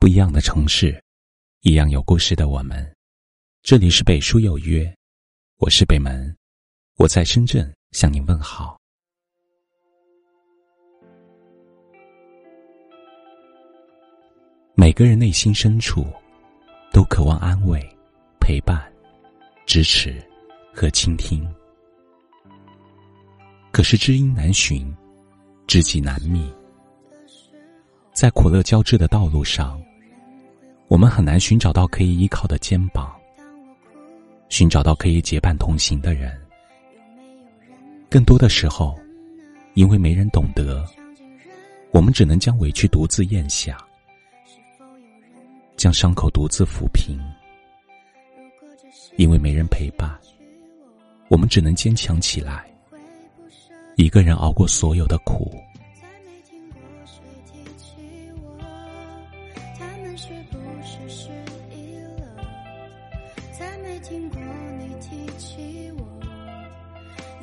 不一样的城市，一样有故事的我们。这里是北书有约，我是北门，我在深圳向您问好。每个人内心深处，都渴望安慰、陪伴、支持和倾听。可是知音难寻，知己难觅。在苦乐交织的道路上，我们很难寻找到可以依靠的肩膀，寻找到可以结伴同行的人。更多的时候，因为没人懂得，我们只能将委屈独自咽下。将伤口独自抚平，因为没人陪伴，我们只能坚强起来，一个人熬过所有的苦。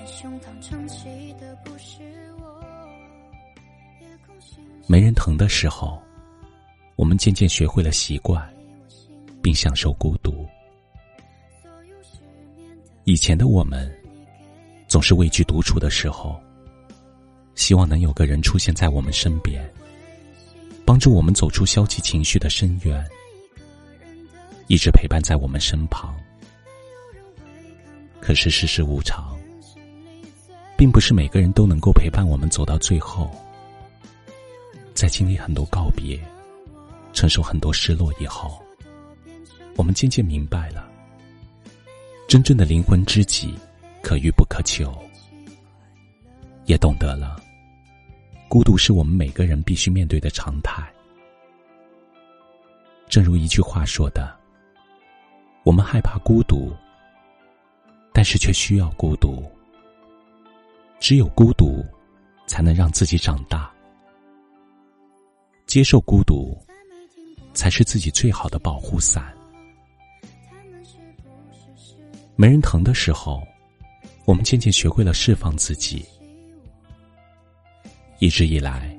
胸膛撑起的不是我没人疼的时候。我们渐渐学会了习惯，并享受孤独。以前的我们，总是畏惧独处的时候，希望能有个人出现在我们身边，帮助我们走出消极情绪的深渊，一直陪伴在我们身旁。可是世事无常，并不是每个人都能够陪伴我们走到最后，在经历很多告别。承受很多失落以后，我们渐渐明白了，真正的灵魂知己可遇不可求，也懂得了，孤独是我们每个人必须面对的常态。正如一句话说的：“我们害怕孤独，但是却需要孤独。只有孤独，才能让自己长大。接受孤独。”才是自己最好的保护伞。没人疼的时候，我们渐渐学会了释放自己。一直以来，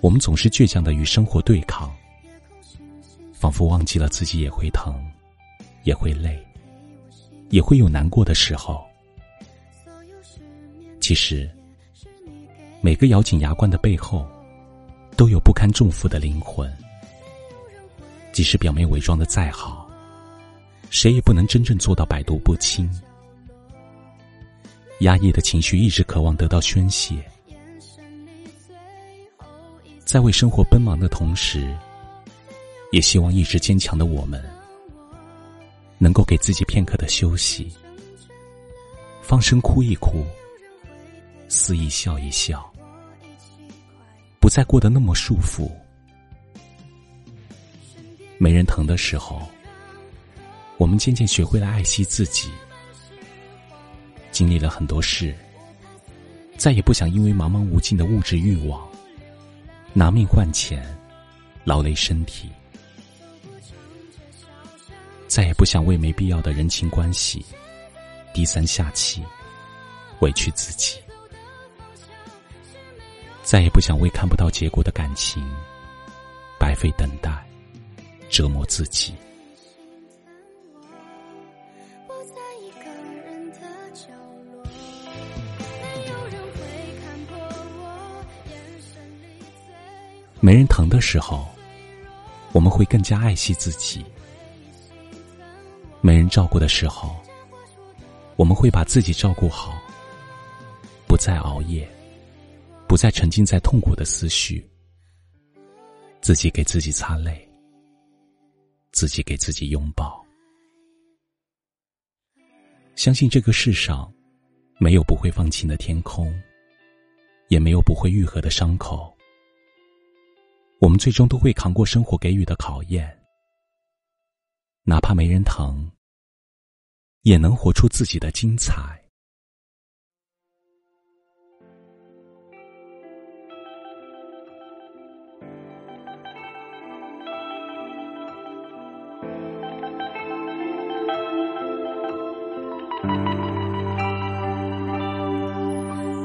我们总是倔强的与生活对抗，仿佛忘记了自己也会疼，也会累，也会有难过的时候。其实，每个咬紧牙关的背后，都有不堪重负的灵魂。即使表面伪装的再好，谁也不能真正做到百毒不侵。压抑的情绪一直渴望得到宣泄，在为生活奔忙的同时，也希望一直坚强的我们，能够给自己片刻的休息，放声哭一哭，肆意笑一笑，不再过得那么束缚。没人疼的时候，我们渐渐学会了爱惜自己。经历了很多事，再也不想因为茫茫无尽的物质欲望，拿命换钱，劳累身体；再也不想为没必要的人情关系，低三下气，委屈自己；再也不想为看不到结果的感情，白费等待。折磨自己。没人疼的时候，我们会更加爱惜自己；没人照顾的时候，我们会把自己照顾好，不再熬夜，不再沉浸在痛苦的思绪，自己给自己擦泪。自己给自己拥抱，相信这个世上没有不会放晴的天空，也没有不会愈合的伤口。我们最终都会扛过生活给予的考验，哪怕没人疼，也能活出自己的精彩。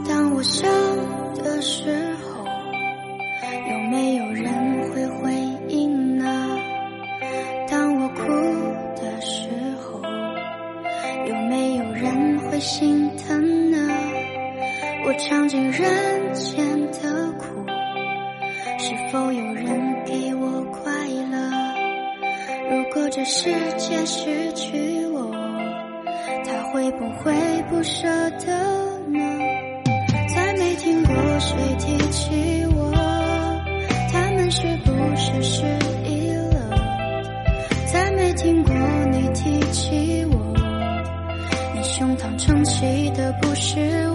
当我笑的时候有没有人会回应呢？当我哭的时候有没有人会心疼呢？我尝尽人间的苦是否有人给我快乐？如果这世界失去会不会不舍得呢？再没听过谁提起我，他们是不是失忆了？再没听过你提起我，你胸膛撑起的不是我，